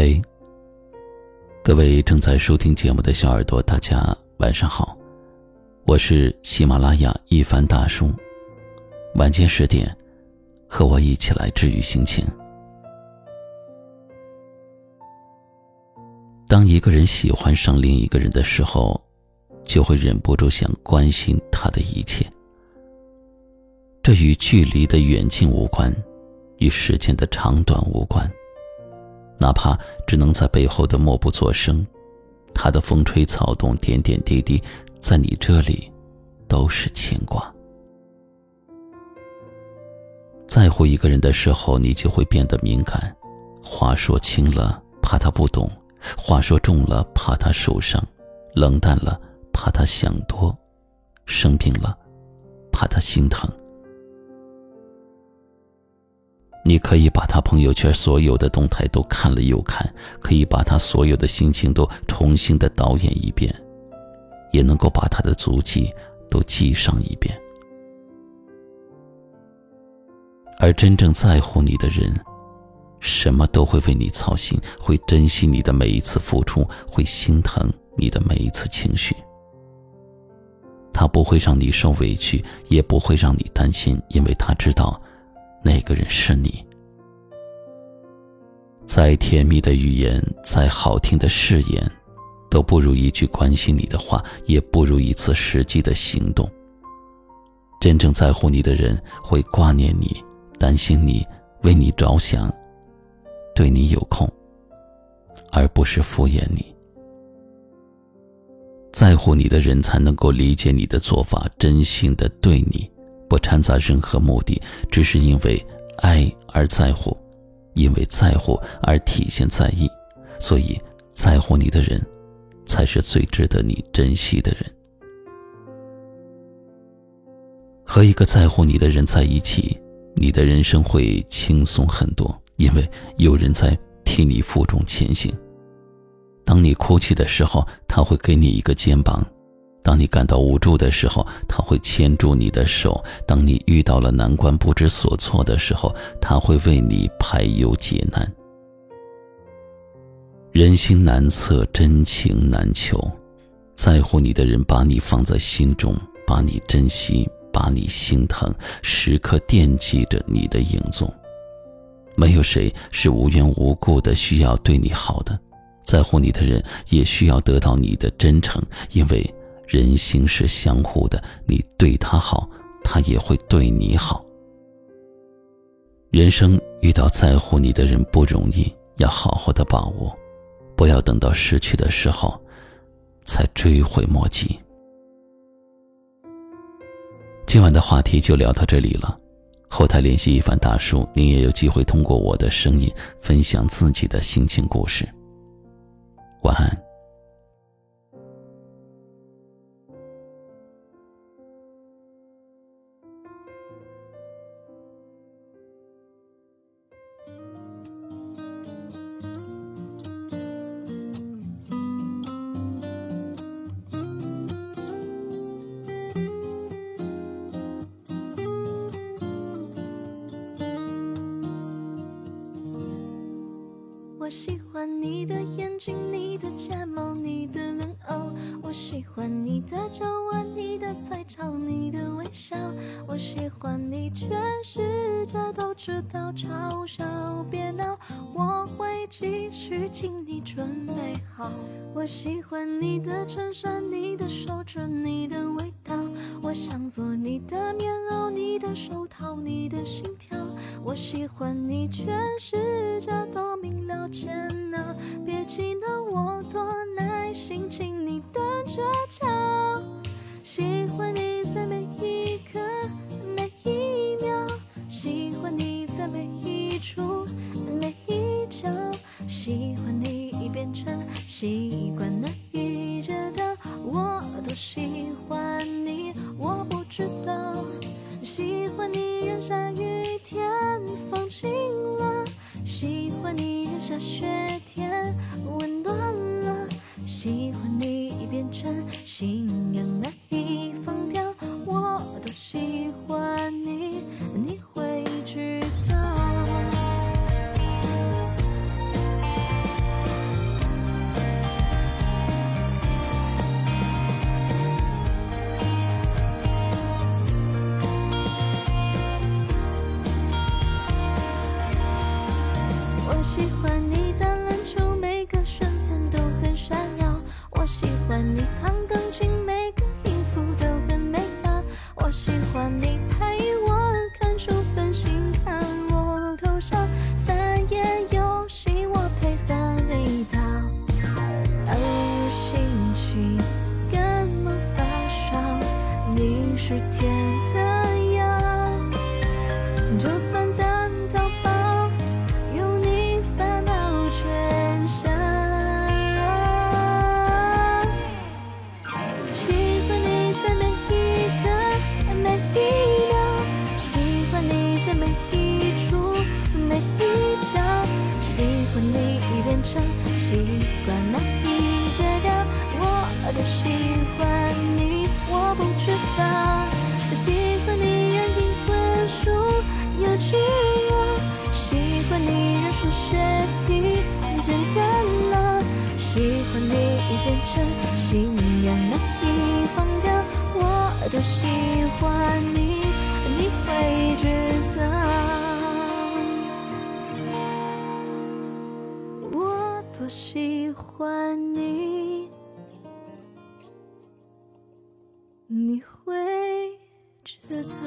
嗨，各位正在收听节目的小耳朵，大家晚上好，我是喜马拉雅一凡大叔。晚间十点，和我一起来治愈心情。当一个人喜欢上另一个人的时候，就会忍不住想关心他的一切。这与距离的远近无关，与时间的长短无关。哪怕只能在背后的默不作声，他的风吹草动、点点滴滴，在你这里都是牵挂。在乎一个人的时候，你就会变得敏感，话说轻了怕他不懂，话说重了怕他受伤，冷淡了怕他想多，生病了怕他心疼。你可以把他朋友圈所有的动态都看了又看，可以把他所有的心情都重新的导演一遍，也能够把他的足迹都记上一遍。而真正在乎你的人，什么都会为你操心，会珍惜你的每一次付出，会心疼你的每一次情绪。他不会让你受委屈，也不会让你担心，因为他知道。那个人是你。再甜蜜的语言，再好听的誓言，都不如一句关心你的话，也不如一次实际的行动。真正在乎你的人，会挂念你，担心你，为你着想，对你有空，而不是敷衍你。在乎你的人，才能够理解你的做法，真心的对你。不掺杂任何目的，只是因为爱而在乎，因为在乎而体现在意，所以在乎你的人，才是最值得你珍惜的人。和一个在乎你的人在一起，你的人生会轻松很多，因为有人在替你负重前行。当你哭泣的时候，他会给你一个肩膀。当你感到无助的时候，他会牵住你的手；当你遇到了难关不知所措的时候，他会为你排忧解难。人心难测，真情难求，在乎你的人把你放在心中，把你珍惜，把你心疼，时刻惦记着你的影踪。没有谁是无缘无故的需要对你好的，在乎你的人也需要得到你的真诚，因为。人心是相互的，你对他好，他也会对你好。人生遇到在乎你的人不容易，要好好的把握，不要等到失去的时候，才追悔莫及。今晚的话题就聊到这里了，后台联系一凡大叔，您也有机会通过我的声音分享自己的心情故事。晚安。喜欢你的眼睛，你的睫毛，你的冷傲。我喜欢你的皱纹，你的彩超，你的微笑。我喜欢你，全世界都知道。嘲笑，别闹，我会继续，请你准备好。我喜欢你的衬衫，你的手指，你的味道。我想做你的棉袄，你的手套，你的心跳。喜欢你，全世界都明了。煎熬，别气恼，我多耐心，请你等着瞧。喜欢你欢你。下雪天，温暖了。喜欢你已变成惯难以戒掉，我的喜欢，你会知道。